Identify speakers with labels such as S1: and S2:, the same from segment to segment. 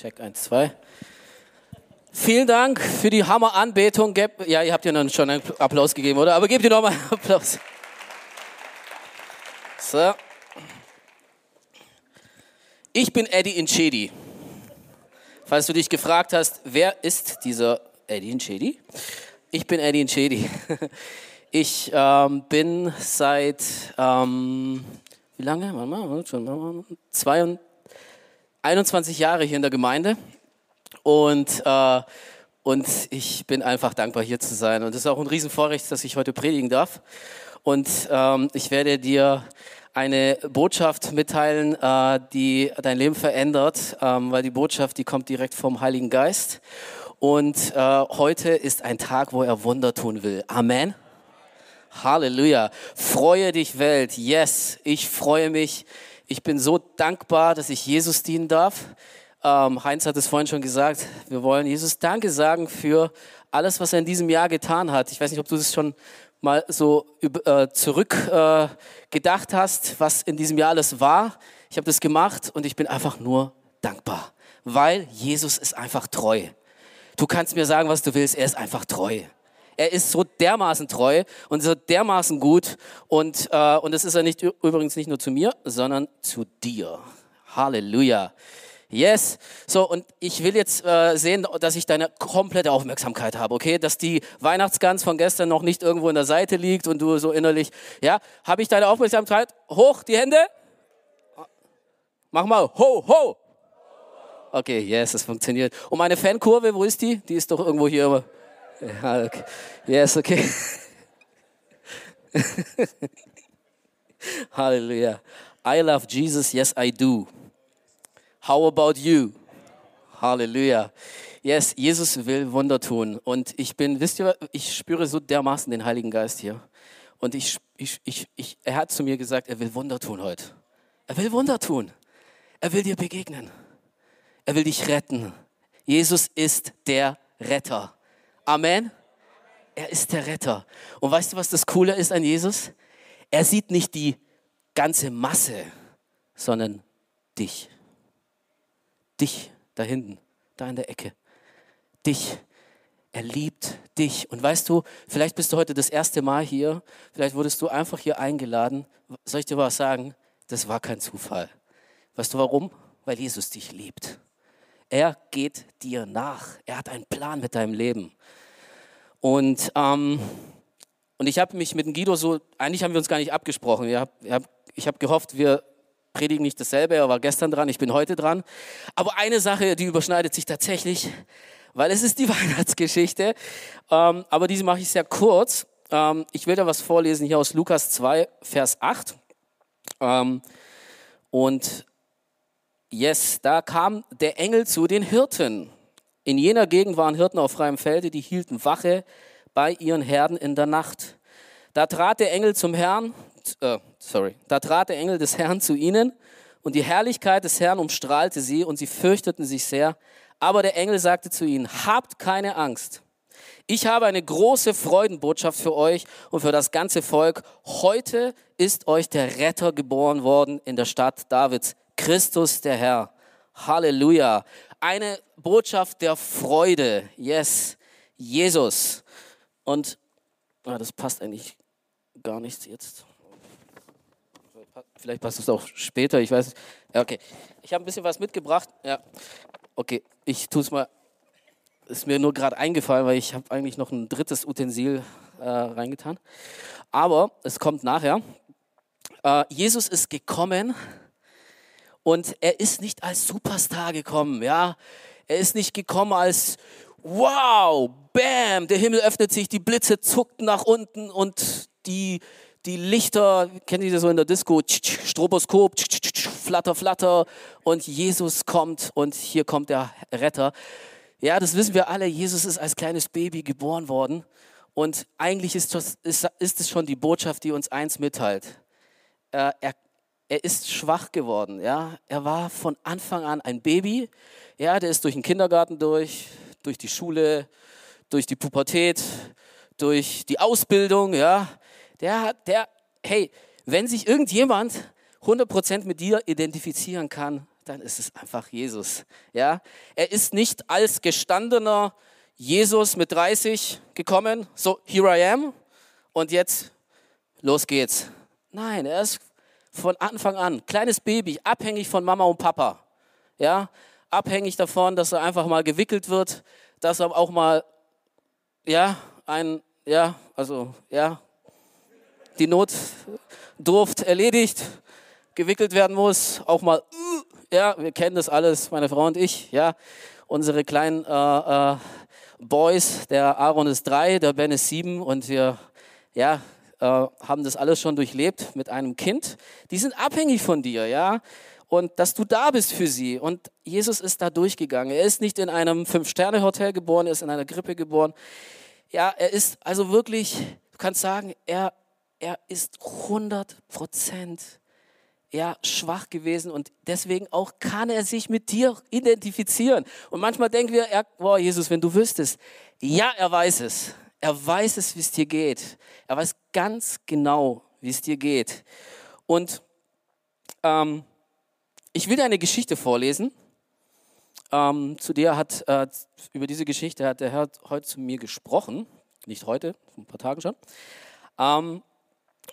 S1: Check 1, 2. Vielen Dank für die Hammer-Anbetung. Ja, ihr habt ja schon einen Applaus gegeben, oder? Aber gebt ihr nochmal einen Applaus. So. Ich bin Eddie Inchedi. Falls du dich gefragt hast, wer ist dieser Eddie Inchedi? Ich bin Eddie Inchedi. Ich ähm, bin seit, ähm, wie lange? Warte mal, schon 21 Jahre hier in der Gemeinde. Und, äh, und ich bin einfach dankbar, hier zu sein. Und es ist auch ein Riesenvorrecht, dass ich heute predigen darf. Und ähm, ich werde dir eine Botschaft mitteilen, äh, die dein Leben verändert, ähm, weil die Botschaft, die kommt direkt vom Heiligen Geist. Und äh, heute ist ein Tag, wo er Wunder tun will. Amen. Halleluja. Freue dich, Welt. Yes, ich freue mich. Ich bin so dankbar, dass ich Jesus dienen darf. Ähm, Heinz hat es vorhin schon gesagt. Wir wollen Jesus Danke sagen für alles, was er in diesem Jahr getan hat. Ich weiß nicht, ob du das schon mal so äh, zurück äh, hast, was in diesem Jahr alles war. Ich habe das gemacht und ich bin einfach nur dankbar, weil Jesus ist einfach treu. Du kannst mir sagen, was du willst, er ist einfach treu. Er ist so dermaßen treu und so dermaßen gut und äh, und das ist er nicht übrigens nicht nur zu mir, sondern zu dir. Halleluja. Yes. So, und ich will jetzt äh, sehen, dass ich deine komplette Aufmerksamkeit habe, okay? Dass die Weihnachtsgans von gestern noch nicht irgendwo in der Seite liegt und du so innerlich, ja? Habe ich deine Aufmerksamkeit? Hoch, die Hände. Mach mal, ho, ho. Okay, yes, es funktioniert. Und meine Fankurve, wo ist die? Die ist doch irgendwo hier okay. Yes, okay. Halleluja. I love Jesus, yes I do. How about you? Halleluja. Yes, Jesus will Wunder tun. Und ich bin, wisst ihr, ich spüre so dermaßen den Heiligen Geist hier. Und ich, ich, ich, ich, er hat zu mir gesagt, er will Wunder tun heute. Er will Wunder tun. Er will dir begegnen. Er will dich retten. Jesus ist der Retter. Amen. Er ist der Retter. Und weißt du, was das Coole ist an Jesus? Er sieht nicht die ganze Masse, sondern dich. Dich da hinten, da in der Ecke. Dich. Er liebt dich. Und weißt du, vielleicht bist du heute das erste Mal hier, vielleicht wurdest du einfach hier eingeladen. Soll ich dir was sagen? Das war kein Zufall. Weißt du warum? Weil Jesus dich liebt. Er geht dir nach. Er hat einen Plan mit deinem Leben. Und, ähm, und ich habe mich mit Guido so, eigentlich haben wir uns gar nicht abgesprochen. Ich habe gehofft, wir predigen nicht dasselbe, er war gestern dran, ich bin heute dran. Aber eine Sache, die überschneidet sich tatsächlich, weil es ist die Weihnachtsgeschichte. Ähm, aber diese mache ich sehr kurz. Ähm, ich will da was vorlesen hier aus Lukas 2, Vers 8. Ähm, und yes, da kam der Engel zu den Hirten. In jener Gegend waren Hirten auf freiem Felde, die hielten Wache bei ihren Herden in der Nacht. Da trat der Engel zum Herrn äh, sorry, da trat der Engel des Herrn zu ihnen und die Herrlichkeit des Herrn umstrahlte sie und sie fürchteten sich sehr. Aber der Engel sagte zu ihnen, habt keine Angst. Ich habe eine große Freudenbotschaft für euch und für das ganze Volk. Heute ist euch der Retter geboren worden in der Stadt Davids, Christus der Herr. Halleluja. Eine Botschaft der Freude. Yes. Jesus. Und ah, das passt eigentlich gar nichts jetzt. Vielleicht passt es auch später, ich weiß nicht. Ja, okay. Ich habe ein bisschen was mitgebracht. Ja. Okay, ich tue es mal. Ist mir nur gerade eingefallen, weil ich habe eigentlich noch ein drittes Utensil äh, reingetan. Aber es kommt nachher. Äh, Jesus ist gekommen und er ist nicht als Superstar gekommen. Ja, er ist nicht gekommen als Wow, Bam, der Himmel öffnet sich, die Blitze zuckten nach unten und die die Lichter, kennt ihr das so in der Disco, Stroboskop, flatter, flatter und Jesus kommt und hier kommt der Retter. Ja, das wissen wir alle, Jesus ist als kleines Baby geboren worden und eigentlich ist, das, ist, ist es schon die Botschaft, die uns eins mitteilt. Er, er, er ist schwach geworden, ja. Er war von Anfang an ein Baby, ja, der ist durch den Kindergarten durch, durch die Schule, durch die Pubertät, durch die Ausbildung, ja der, der, hey, wenn sich irgendjemand 100% mit dir identifizieren kann, dann ist es einfach Jesus. Ja, er ist nicht als gestandener Jesus mit 30 gekommen, so here I am und jetzt los geht's. Nein, er ist von Anfang an kleines Baby, abhängig von Mama und Papa. Ja, abhängig davon, dass er einfach mal gewickelt wird, dass er auch mal ja, ein ja, also ja, die Notdurft erledigt, gewickelt werden muss, auch mal, ja, wir kennen das alles, meine Frau und ich, ja, unsere kleinen äh, äh, Boys, der Aaron ist drei, der Ben ist sieben und wir, ja, äh, haben das alles schon durchlebt mit einem Kind. Die sind abhängig von dir, ja, und dass du da bist für sie. Und Jesus ist da durchgegangen. Er ist nicht in einem Fünf-Sterne-Hotel geboren, er ist in einer Grippe geboren. Ja, er ist also wirklich, du kannst sagen, er er ist 100 Prozent ja, schwach gewesen und deswegen auch kann er sich mit dir identifizieren. Und manchmal denken wir, er, boah, Jesus, wenn du wüsstest, ja, er weiß es. Er weiß es, wie es dir geht. Er weiß ganz genau, wie es dir geht. Und ähm, ich will dir eine Geschichte vorlesen. Ähm, zu der hat, äh, über diese Geschichte hat der Herr heute zu mir gesprochen. Nicht heute, vor ein paar Tagen schon. Ähm,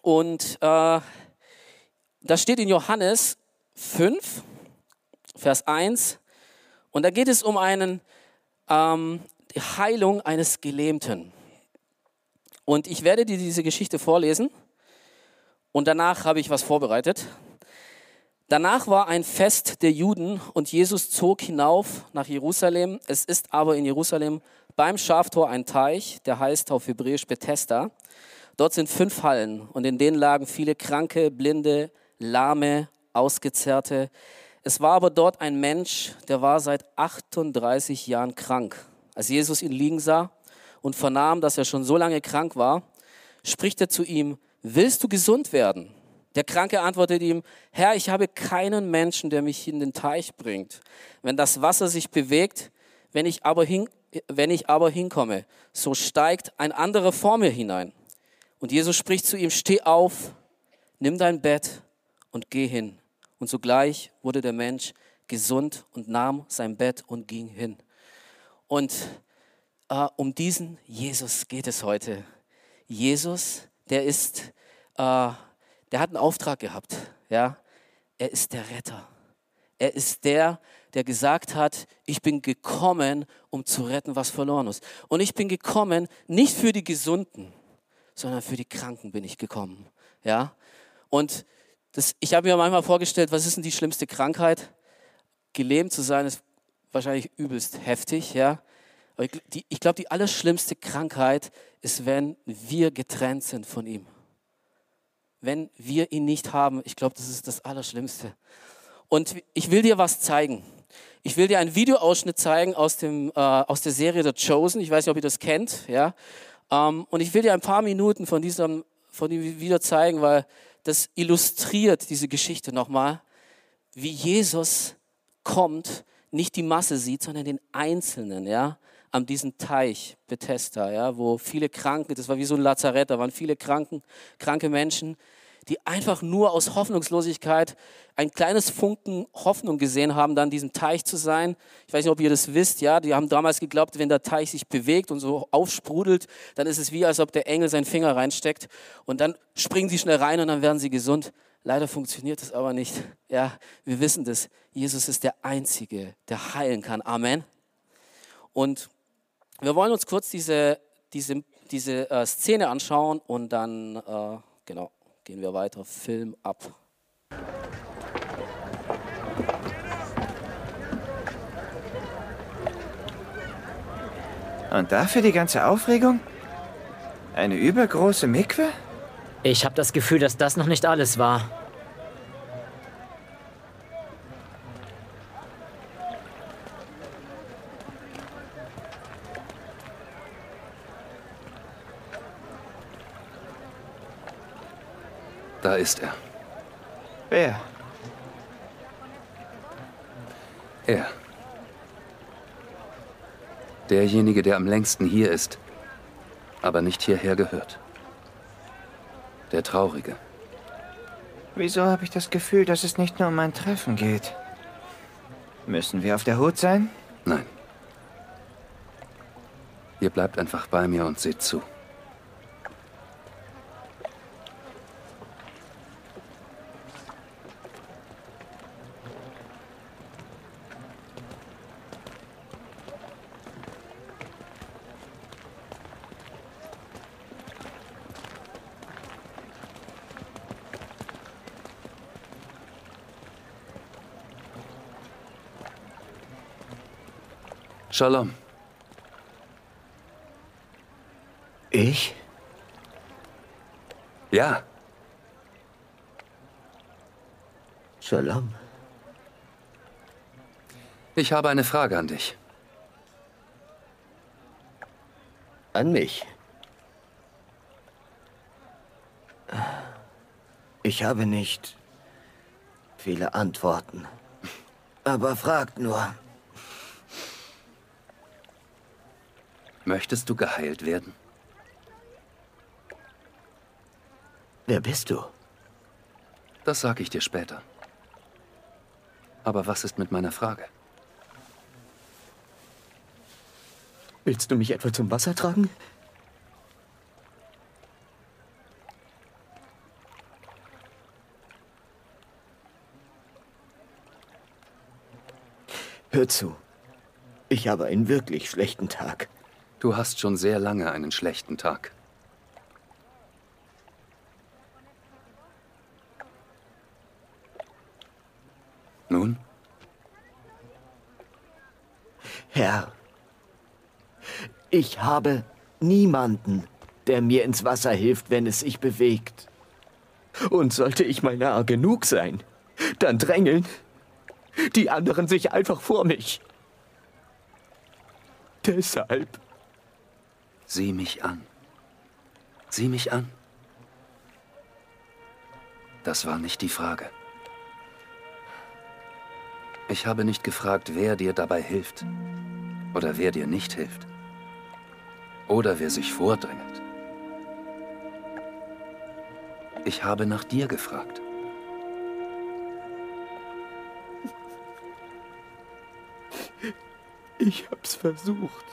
S1: und äh, das steht in Johannes 5, Vers 1. Und da geht es um einen, ähm, die Heilung eines Gelähmten. Und ich werde dir diese Geschichte vorlesen. Und danach habe ich was vorbereitet. Danach war ein Fest der Juden und Jesus zog hinauf nach Jerusalem. Es ist aber in Jerusalem beim Schaftor ein Teich, der heißt auf Hebräisch Bethesda. Dort sind fünf Hallen und in denen lagen viele Kranke, Blinde, Lahme, Ausgezerrte. Es war aber dort ein Mensch, der war seit 38 Jahren krank. Als Jesus ihn liegen sah und vernahm, dass er schon so lange krank war, spricht er zu ihm, willst du gesund werden? Der Kranke antwortet ihm, Herr, ich habe keinen Menschen, der mich in den Teich bringt. Wenn das Wasser sich bewegt, wenn ich aber, hin, wenn ich aber hinkomme, so steigt ein anderer vor mir hinein. Und Jesus spricht zu ihm, steh auf, nimm dein Bett und geh hin. Und sogleich wurde der Mensch gesund und nahm sein Bett und ging hin. Und äh, um diesen Jesus geht es heute. Jesus, der ist, äh, der hat einen Auftrag gehabt. Ja, er ist der Retter. Er ist der, der gesagt hat, ich bin gekommen, um zu retten, was verloren ist. Und ich bin gekommen, nicht für die Gesunden, sondern für die Kranken bin ich gekommen. Ja? Und das, ich habe mir manchmal vorgestellt, was ist denn die schlimmste Krankheit? Gelähmt zu sein ist wahrscheinlich übelst heftig, ja. Aber ich, glaube, die allerschlimmste Krankheit ist, wenn wir getrennt sind von ihm. Wenn wir ihn nicht haben, ich glaube, das ist das Allerschlimmste. Und ich will dir was zeigen. Ich will dir einen Videoausschnitt zeigen aus, dem, äh, aus der Serie The Chosen. Ich weiß nicht, ob ihr das kennt. Ja? Ähm, und ich will dir ein paar Minuten von diesem, von dem wieder zeigen, weil das illustriert diese Geschichte nochmal, wie Jesus kommt, nicht die Masse sieht, sondern den Einzelnen, ja, an diesem Teich Bethesda, ja, wo viele Kranke, das war wie so ein Lazarett, da waren viele Kranken, kranke Menschen, die einfach nur aus Hoffnungslosigkeit ein kleines Funken Hoffnung gesehen haben, dann diesem Teich zu sein. Ich weiß nicht, ob ihr das wisst, ja, die haben damals geglaubt, wenn der Teich sich bewegt und so aufsprudelt, dann ist es wie, als ob der Engel seinen Finger reinsteckt und dann springen sie schnell rein und dann werden sie gesund. Leider funktioniert das aber nicht. Ja, wir wissen das. Jesus ist der Einzige, der heilen kann. Amen. Und wir wollen uns kurz diese, diese, diese äh, Szene anschauen und dann, äh, genau gehen wir weiter. Film ab.
S2: Und dafür die ganze Aufregung? Eine übergroße Mikwe?
S3: Ich habe das Gefühl, dass das noch nicht alles war.
S4: Da ist er.
S2: Wer?
S4: Er. Derjenige, der am längsten hier ist, aber nicht hierher gehört. Der Traurige.
S2: Wieso habe ich das Gefühl, dass es nicht nur um ein Treffen geht? Müssen wir auf der Hut sein?
S4: Nein. Ihr bleibt einfach bei mir und seht zu. Shalom.
S2: Ich?
S4: Ja,
S2: Shalom.
S4: ich habe eine Frage an dich.
S2: An mich. Ich habe nicht viele Antworten. Aber fragt nur.
S4: Möchtest du geheilt werden?
S2: Wer bist du?
S4: Das sage ich dir später. Aber was ist mit meiner Frage?
S2: Willst du mich etwa zum Wasser tragen? Hör zu. Ich habe einen wirklich schlechten Tag.
S4: Du hast schon sehr lange einen schlechten Tag. Nun,
S2: Herr, ich habe niemanden, der mir ins Wasser hilft, wenn es sich bewegt. Und sollte ich mal nahe genug sein, dann drängeln die anderen sich einfach vor mich. Deshalb
S4: sieh mich an. Sieh mich an. Das war nicht die Frage. Ich habe nicht gefragt, wer dir dabei hilft oder wer dir nicht hilft oder wer sich vordrängelt. Ich habe nach dir gefragt.
S2: ich hab's versucht.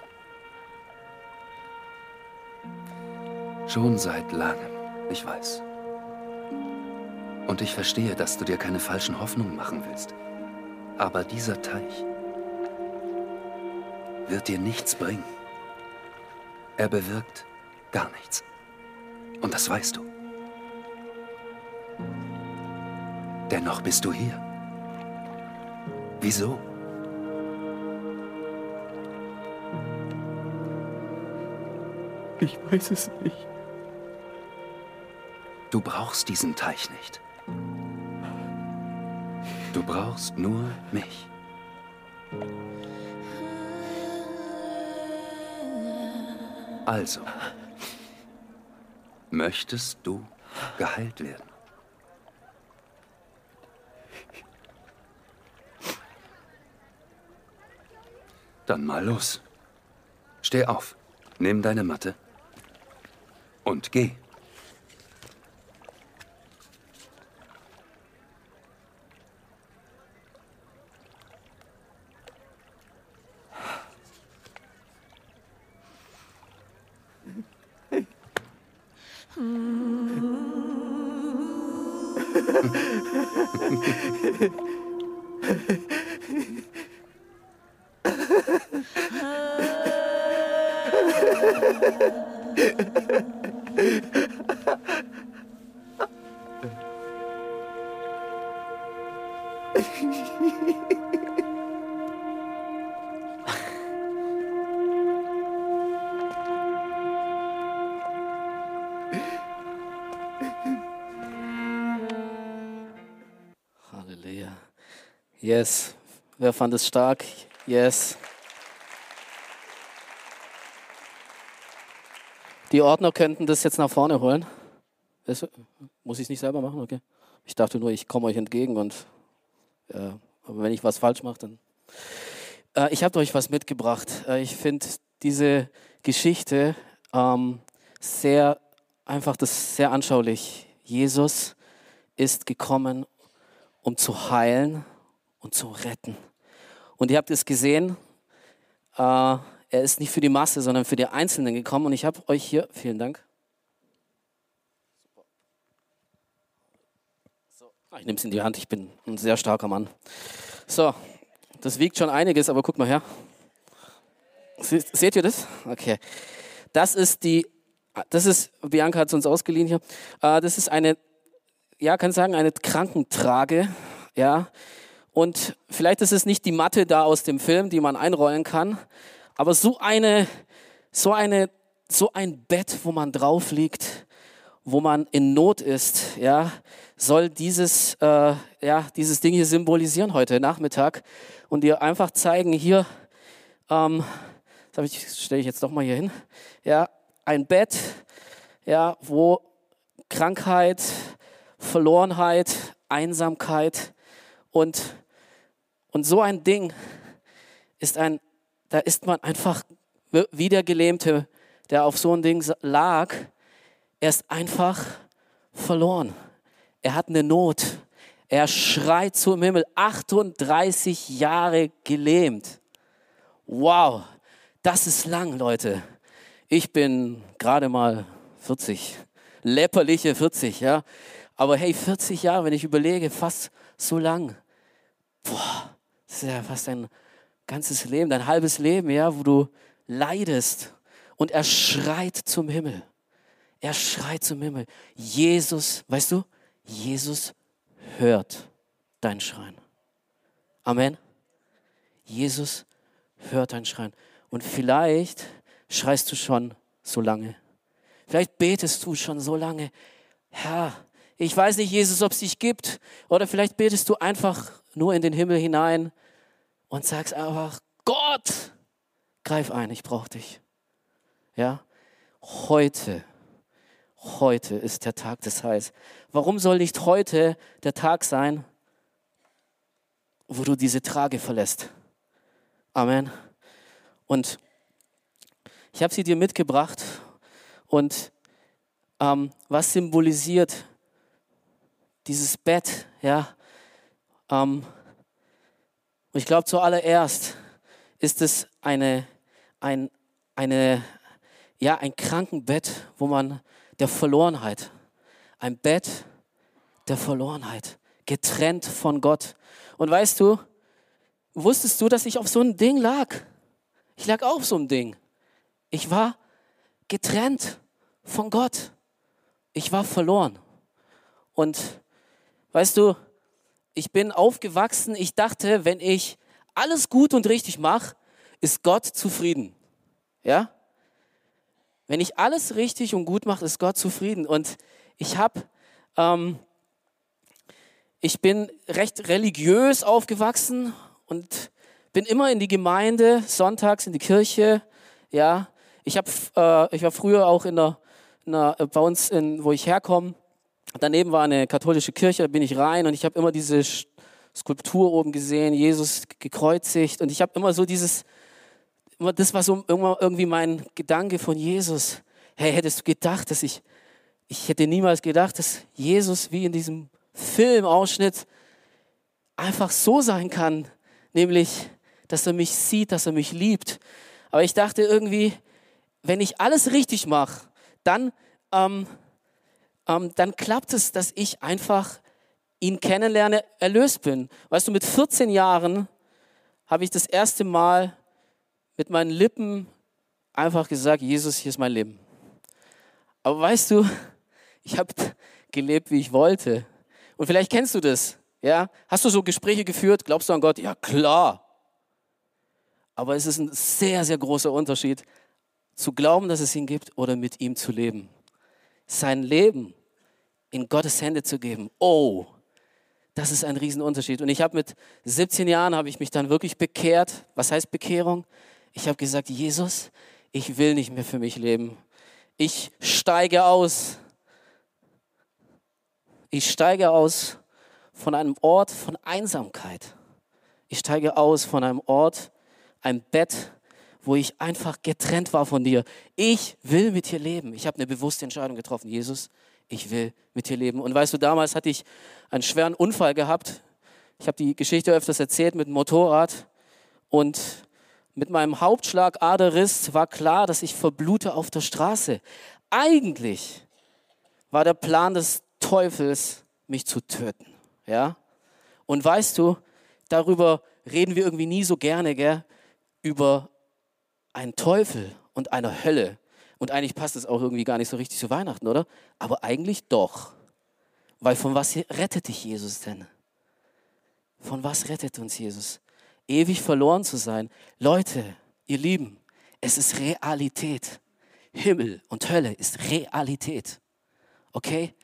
S4: Schon seit langem, ich weiß. Und ich verstehe, dass du dir keine falschen Hoffnungen machen willst. Aber dieser Teich wird dir nichts bringen. Er bewirkt gar nichts. Und das weißt du. Dennoch bist du hier. Wieso?
S2: Ich weiß es nicht.
S4: Du brauchst diesen Teich nicht. Du brauchst nur mich. Also, möchtest du geheilt werden? Dann mal los. Steh auf, nimm deine Matte und geh.
S1: Wer fand es stark? Yes. Die Ordner könnten das jetzt nach vorne holen. Das, muss ich es nicht selber machen? Okay. Ich dachte nur, ich komme euch entgegen und aber wenn ich was falsch mache, dann. Äh, ich habe euch was mitgebracht. Äh, ich finde diese Geschichte ähm, sehr einfach, das sehr anschaulich. Jesus ist gekommen, um zu heilen und zu retten. Und ihr habt es gesehen, äh, er ist nicht für die Masse, sondern für die Einzelnen gekommen. Und ich habe euch hier, vielen Dank. Ah, ich nehme es in die Hand, ich bin ein sehr starker Mann. So, das wiegt schon einiges, aber guck mal her. Seht ihr das? Okay. Das ist die, das ist, Bianca hat es uns ausgeliehen hier. Äh, das ist eine, ja, kann ich sagen, eine Krankentrage, ja. Und vielleicht ist es nicht die Matte da aus dem Film, die man einrollen kann, aber so eine, so eine, so ein Bett, wo man drauf liegt, wo man in Not ist, ja, soll dieses, äh, ja, dieses Ding hier symbolisieren heute Nachmittag und dir einfach zeigen, hier, ähm, das stelle ich jetzt doch mal hier hin, ja, ein Bett, ja, wo Krankheit, Verlorenheit, Einsamkeit und, und so ein Ding ist ein, da ist man einfach wie der Gelähmte, der auf so ein Ding lag, er ist einfach verloren. Er hat eine Not. Er schreit zum Himmel. 38 Jahre gelähmt. Wow, das ist lang, Leute. Ich bin gerade mal 40, läpperliche 40, ja. Aber hey, 40 Jahre, wenn ich überlege, fast so lang. Boah, das ist ja fast ein ganzes Leben, dein halbes Leben, ja, wo du leidest. Und er schreit zum Himmel. Er schreit zum Himmel. Jesus, weißt du, Jesus hört dein Schreien. Amen. Jesus hört dein Schreien. Und vielleicht schreist du schon so lange. Vielleicht betest du schon so lange. Herr, ich weiß nicht, Jesus, ob es dich gibt. Oder vielleicht betest du einfach nur in den Himmel hinein und sagst einfach, Gott, greif ein, ich brauche dich. Ja, heute, heute ist der Tag des Heils. Warum soll nicht heute der Tag sein, wo du diese Trage verlässt? Amen. Und ich habe sie dir mitgebracht und ähm, was symbolisiert dieses Bett, ja? Ähm, und ich glaube, zuallererst ist es eine, ein, eine, ja, ein Krankenbett, wo man der Verlorenheit, ein Bett der Verlorenheit, getrennt von Gott. Und weißt du, wusstest du, dass ich auf so einem Ding lag? Ich lag auf so einem Ding. Ich war getrennt von Gott. Ich war verloren. Und weißt du, ich bin aufgewachsen, ich dachte, wenn ich alles gut und richtig mache, ist Gott zufrieden. Ja? Wenn ich alles richtig und gut mache, ist Gott zufrieden. Und ich habe, ähm, ich bin recht religiös aufgewachsen und bin immer in die Gemeinde, sonntags in die Kirche. Ja, ich habe, äh, ich war früher auch in der, in der bei uns, in, wo ich herkomme, daneben war eine katholische Kirche, da bin ich rein und ich habe immer diese Skulptur oben gesehen, Jesus gekreuzigt und ich habe immer so dieses, das war so irgendwie mein Gedanke von Jesus. Hey, hättest du gedacht, dass ich, ich hätte niemals gedacht, dass Jesus wie in diesem Filmausschnitt einfach so sein kann, nämlich, dass er mich sieht, dass er mich liebt. Aber ich dachte irgendwie, wenn ich alles richtig mache, dann ähm, ähm, dann klappt es, dass ich einfach ihn kennenlerne, erlöst bin. Weißt du, mit 14 Jahren habe ich das erste Mal mit meinen Lippen einfach gesagt, Jesus, hier ist mein Leben. Aber weißt du, ich habe gelebt, wie ich wollte. Und vielleicht kennst du das. Ja? Hast du so Gespräche geführt? Glaubst du an Gott? Ja, klar. Aber es ist ein sehr, sehr großer Unterschied, zu glauben, dass es ihn gibt oder mit ihm zu leben sein Leben in Gottes Hände zu geben. Oh, das ist ein Riesenunterschied. Und ich habe mit 17 Jahren, habe ich mich dann wirklich bekehrt. Was heißt Bekehrung? Ich habe gesagt, Jesus, ich will nicht mehr für mich leben. Ich steige aus. Ich steige aus von einem Ort von Einsamkeit. Ich steige aus von einem Ort, ein Bett, wo ich einfach getrennt war von dir. Ich will mit dir leben. Ich habe eine bewusste Entscheidung getroffen. Jesus, ich will mit dir leben. Und weißt du, damals hatte ich einen schweren Unfall gehabt. Ich habe die Geschichte öfters erzählt mit dem Motorrad. Und mit meinem Hauptschlagaderriss war klar, dass ich verblute auf der Straße. Eigentlich war der Plan des Teufels, mich zu töten. Ja? Und weißt du, darüber reden wir irgendwie nie so gerne, gell? über einen Teufel und eine Hölle. Und eigentlich passt es auch irgendwie gar nicht so richtig zu Weihnachten, oder? Aber eigentlich doch. Weil von was rettet dich Jesus denn? Von was rettet uns Jesus? Ewig verloren zu sein. Leute, ihr Lieben, es ist Realität. Himmel und Hölle ist Realität. Okay?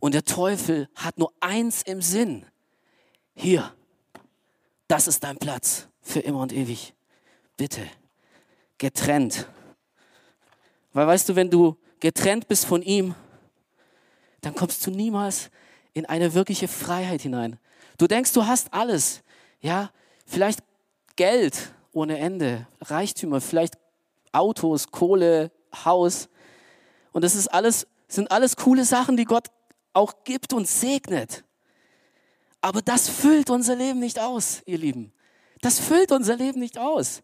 S1: Und der Teufel hat nur eins im Sinn. Hier, das ist dein Platz für immer und ewig. Bitte, getrennt. Weil weißt du, wenn du getrennt bist von ihm, dann kommst du niemals in eine wirkliche Freiheit hinein. Du denkst, du hast alles. Ja, vielleicht Geld ohne Ende, Reichtümer, vielleicht Autos, Kohle, Haus. Und das ist alles, sind alles coole Sachen, die Gott auch gibt und segnet. Aber das füllt unser Leben nicht aus, ihr Lieben. Das füllt unser Leben nicht aus.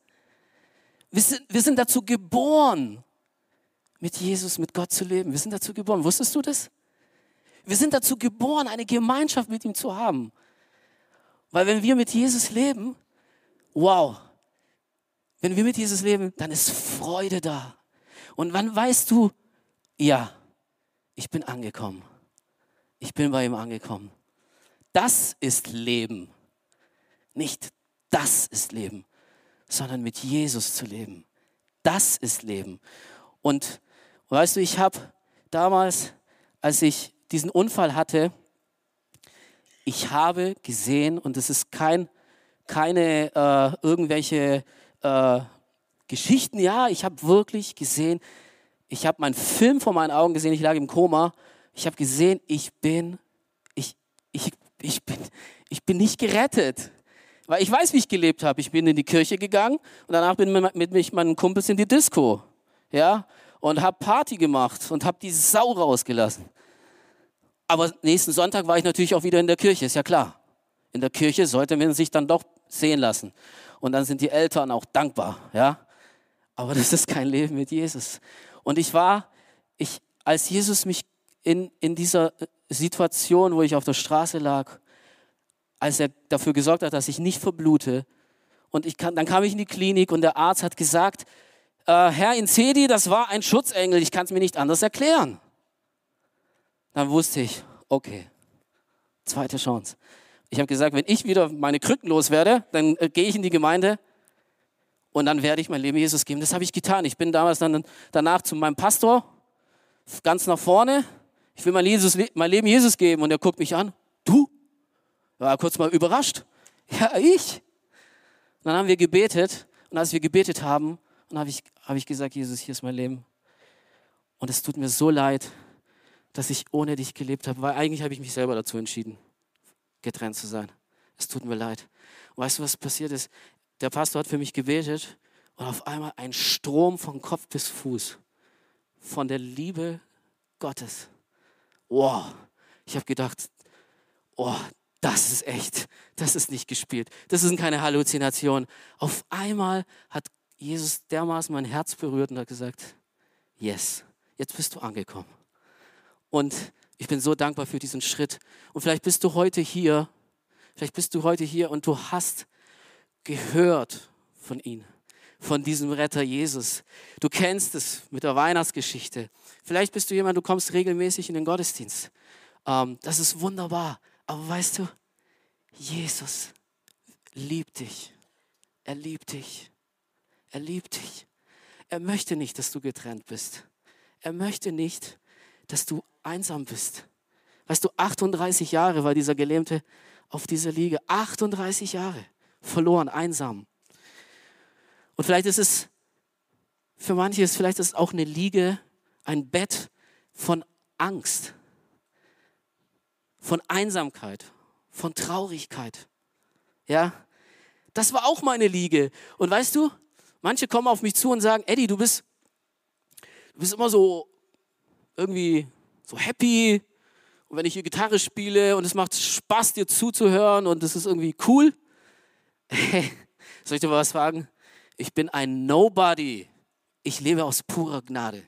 S1: Wir sind, wir sind dazu geboren, mit Jesus, mit Gott zu leben. Wir sind dazu geboren. Wusstest du das? Wir sind dazu geboren, eine Gemeinschaft mit ihm zu haben. Weil wenn wir mit Jesus leben, wow, wenn wir mit Jesus leben, dann ist Freude da. Und wann weißt du, ja, ich bin angekommen. Ich bin bei ihm angekommen. Das ist Leben. Nicht das ist Leben, sondern mit Jesus zu leben. Das ist Leben. Und weißt du, ich habe damals, als ich diesen Unfall hatte, ich habe gesehen, und es ist kein, keine äh, irgendwelche äh, Geschichten, ja, ich habe wirklich gesehen, ich habe meinen Film vor meinen Augen gesehen, ich lag im Koma, ich habe gesehen, ich bin, ich, ich, ich, bin, ich bin nicht gerettet. Weil ich weiß, wie ich gelebt habe. Ich bin in die Kirche gegangen und danach bin mit, mit meinen Kumpels in die Disco. Ja, und habe Party gemacht und habe die Sau rausgelassen. Aber nächsten Sonntag war ich natürlich auch wieder in der Kirche, ist ja klar. In der Kirche sollte man sich dann doch sehen lassen. Und dann sind die Eltern auch dankbar, ja. Aber das ist kein Leben mit Jesus. Und ich war, ich, als Jesus mich in, in dieser Situation, wo ich auf der Straße lag, als er dafür gesorgt hat, dass ich nicht verblute, und ich dann kam ich in die Klinik und der Arzt hat gesagt, äh, Herr Inzedi, das war ein Schutzengel, ich kann es mir nicht anders erklären. Dann wusste ich, okay, zweite Chance. Ich habe gesagt, wenn ich wieder meine Krücken loswerde, dann äh, gehe ich in die Gemeinde und dann werde ich mein Leben Jesus geben. Das habe ich getan. Ich bin damals dann danach zu meinem Pastor, ganz nach vorne. Ich will mein, Jesus, mein Leben Jesus geben und er guckt mich an. Du? War kurz mal überrascht. Ja, ich. Und dann haben wir gebetet und als wir gebetet haben, habe ich, hab ich gesagt, Jesus, hier ist mein Leben. Und es tut mir so leid, dass ich ohne dich gelebt habe, weil eigentlich habe ich mich selber dazu entschieden, getrennt zu sein. Es tut mir leid. Und weißt du, was passiert ist? Der Pastor hat für mich gebetet und auf einmal ein Strom von Kopf bis Fuß von der Liebe Gottes. Wow, ich habe gedacht, oh, das ist echt, das ist nicht gespielt, das sind keine Halluzinationen. Auf einmal hat Jesus dermaßen mein Herz berührt und hat gesagt, yes, jetzt bist du angekommen. Und ich bin so dankbar für diesen Schritt. Und vielleicht bist du heute hier, vielleicht bist du heute hier und du hast gehört von ihm, von diesem Retter Jesus. Du kennst es mit der Weihnachtsgeschichte. Vielleicht bist du jemand, du kommst regelmäßig in den Gottesdienst. Ähm, das ist wunderbar. Aber weißt du, Jesus liebt dich. Er liebt dich. Er liebt dich. Er möchte nicht, dass du getrennt bist. Er möchte nicht, dass du einsam bist. Weißt du, 38 Jahre war dieser Gelähmte auf dieser Liege. 38 Jahre verloren, einsam. Und vielleicht ist es, für manche ist vielleicht ist es auch eine Liege, ein Bett von Angst, von Einsamkeit, von Traurigkeit. Ja, das war auch meine Liege. Und weißt du, manche kommen auf mich zu und sagen, Eddie, du bist, du bist immer so irgendwie so happy. Und wenn ich hier Gitarre spiele und es macht Spaß, dir zuzuhören und es ist irgendwie cool. Soll ich dir was fragen? Ich bin ein Nobody. Ich lebe aus purer Gnade.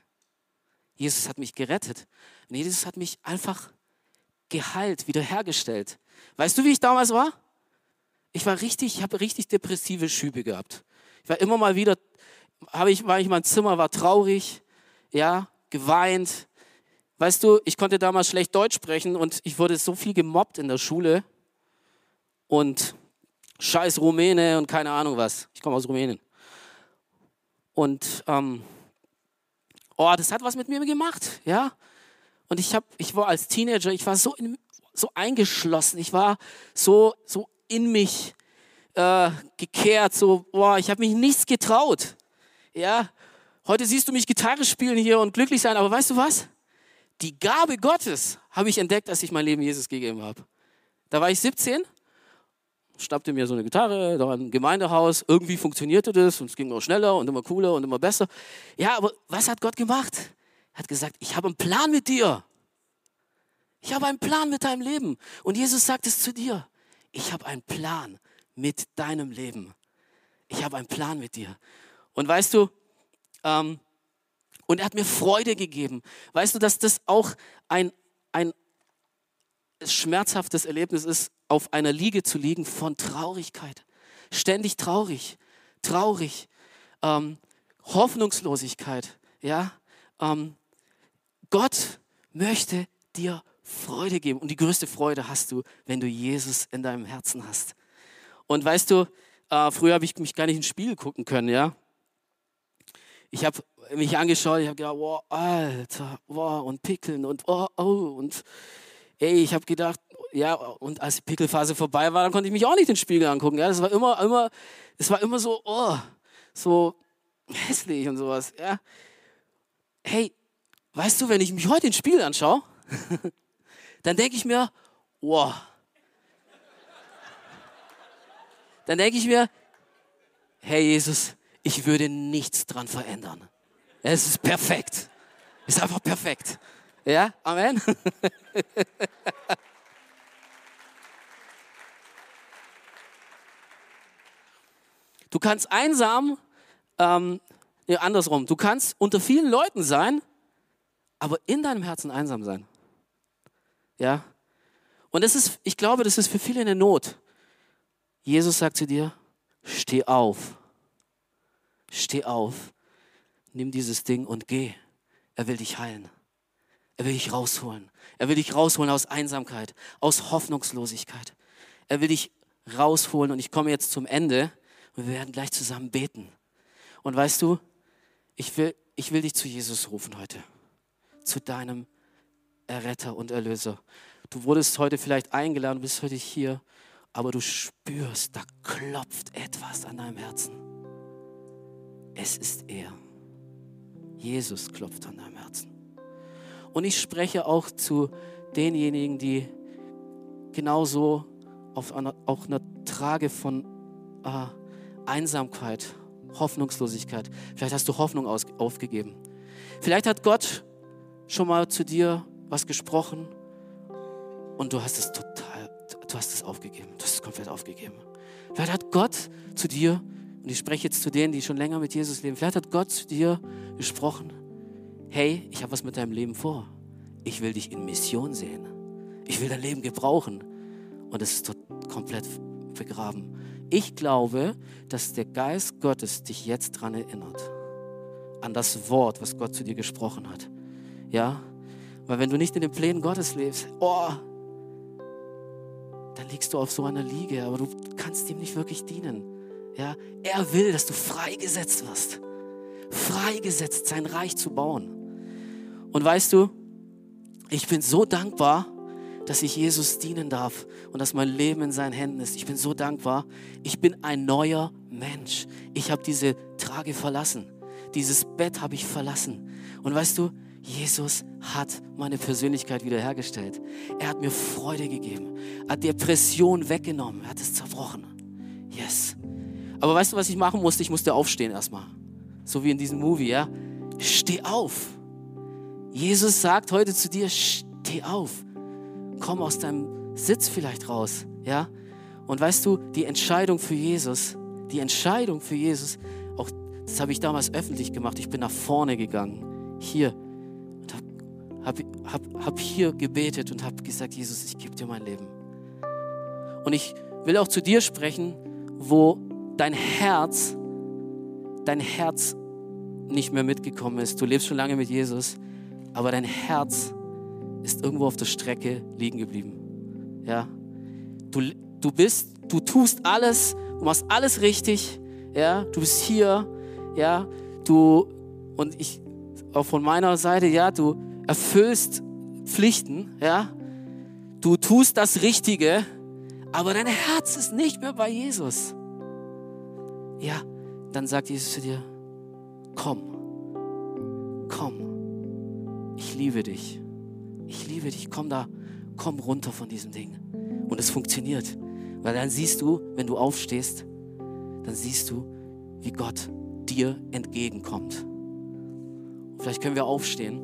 S1: Jesus hat mich gerettet. Und Jesus hat mich einfach geheilt, wiederhergestellt. Weißt du, wie ich damals war? Ich war richtig, ich habe richtig depressive Schübe gehabt. Ich war immer mal wieder, habe ich, war ich in meinem Zimmer, war traurig, ja, geweint. Weißt du, ich konnte damals schlecht Deutsch sprechen und ich wurde so viel gemobbt in der Schule. Und scheiß Rumäne und keine Ahnung was. Ich komme aus Rumänien. Und ähm, oh, das hat was mit mir gemacht, ja. Und ich habe, ich war als Teenager, ich war so, in, so eingeschlossen, ich war so, so in mich äh, gekehrt, so, boah, ich habe mich nichts getraut, ja. Heute siehst du mich Gitarre spielen hier und glücklich sein, aber weißt du was? Die Gabe Gottes habe ich entdeckt, als ich mein Leben Jesus gegeben habe. Da war ich 17 schnappte mir so eine Gitarre, da ein Gemeindehaus. Irgendwie funktionierte das und es ging auch schneller und immer cooler und immer besser. Ja, aber was hat Gott gemacht? Hat gesagt, ich habe einen Plan mit dir. Ich habe einen Plan mit deinem Leben. Und Jesus sagt es zu dir. Ich habe einen Plan mit deinem Leben. Ich habe einen Plan mit dir. Und weißt du, ähm, und er hat mir Freude gegeben. Weißt du, dass das auch ein, ein schmerzhaftes Erlebnis ist, auf einer Liege zu liegen von Traurigkeit. Ständig traurig, traurig, ähm, Hoffnungslosigkeit. Ja, ähm, Gott möchte dir Freude geben und die größte Freude hast du, wenn du Jesus in deinem Herzen hast. Und weißt du, äh, früher habe ich mich gar nicht ins Spiel gucken können, ja. Ich habe mich angeschaut, ich habe gedacht, wow, Alter, wow, und Pickeln und oh, oh, und ey, ich habe gedacht, ja, und als die Pickelphase vorbei war, dann konnte ich mich auch nicht den Spiegel angucken. Ja, das war immer, immer, es war immer so, oh, so hässlich und sowas. Ja. Hey, weißt du, wenn ich mich heute den Spiegel anschaue, dann denke ich mir, wow. Dann denke ich mir, hey Jesus, ich würde nichts dran verändern. Es ist perfekt. Ist einfach perfekt. Ja, Amen. Du kannst einsam, ähm, andersrum, du kannst unter vielen Leuten sein, aber in deinem Herzen einsam sein. Ja? Und das ist, ich glaube, das ist für viele eine Not. Jesus sagt zu dir, steh auf. Steh auf. Nimm dieses Ding und geh. Er will dich heilen. Er will dich rausholen. Er will dich rausholen aus Einsamkeit, aus Hoffnungslosigkeit. Er will dich rausholen und ich komme jetzt zum Ende. Und wir werden gleich zusammen beten. Und weißt du, ich will, ich will dich zu Jesus rufen heute. Zu deinem Erretter und Erlöser. Du wurdest heute vielleicht eingeladen, bist heute hier, aber du spürst, da klopft etwas an deinem Herzen. Es ist er. Jesus klopft an deinem Herzen. Und ich spreche auch zu denjenigen, die genauso auf einer, auch einer Trage von äh, Einsamkeit, Hoffnungslosigkeit. Vielleicht hast du Hoffnung aus, aufgegeben. Vielleicht hat Gott schon mal zu dir was gesprochen und du hast es total, du hast es aufgegeben. Du hast es komplett aufgegeben. Vielleicht hat Gott zu dir, und ich spreche jetzt zu denen, die schon länger mit Jesus leben, vielleicht hat Gott zu dir gesprochen, hey, ich habe was mit deinem Leben vor. Ich will dich in Mission sehen. Ich will dein Leben gebrauchen. Und es ist komplett begraben. Ich glaube, dass der Geist Gottes dich jetzt daran erinnert. An das Wort, was Gott zu dir gesprochen hat. Ja? Weil wenn du nicht in den Plänen Gottes lebst, oh, dann liegst du auf so einer Liege, aber du kannst ihm nicht wirklich dienen. Ja? Er will, dass du freigesetzt wirst. Freigesetzt, sein Reich zu bauen. Und weißt du, ich bin so dankbar, dass ich Jesus dienen darf und dass mein Leben in seinen Händen ist. Ich bin so dankbar. Ich bin ein neuer Mensch. Ich habe diese Trage verlassen. Dieses Bett habe ich verlassen. Und weißt du, Jesus hat meine Persönlichkeit wiederhergestellt. Er hat mir Freude gegeben. Hat Depression weggenommen. Er hat es zerbrochen. Yes. Aber weißt du, was ich machen musste? Ich musste aufstehen erstmal. So wie in diesem Movie, ja? Steh auf. Jesus sagt heute zu dir, steh auf komm aus deinem Sitz vielleicht raus, ja? Und weißt du, die Entscheidung für Jesus, die Entscheidung für Jesus, auch das habe ich damals öffentlich gemacht. Ich bin nach vorne gegangen, hier, habe hab, hab, hier gebetet und habe gesagt, Jesus, ich gebe dir mein Leben. Und ich will auch zu dir sprechen, wo dein Herz, dein Herz nicht mehr mitgekommen ist. Du lebst schon lange mit Jesus, aber dein Herz ist irgendwo auf der Strecke liegen geblieben. Ja, du, du bist, du tust alles, du machst alles richtig. Ja, du bist hier. Ja, du und ich auch von meiner Seite, ja, du erfüllst Pflichten. Ja, du tust das Richtige, aber dein Herz ist nicht mehr bei Jesus. Ja, dann sagt Jesus zu dir: Komm, komm, ich liebe dich. Ich liebe dich. Komm da, komm runter von diesem Ding. Und es funktioniert. Weil dann siehst du, wenn du aufstehst, dann siehst du, wie Gott dir entgegenkommt. Vielleicht können wir aufstehen.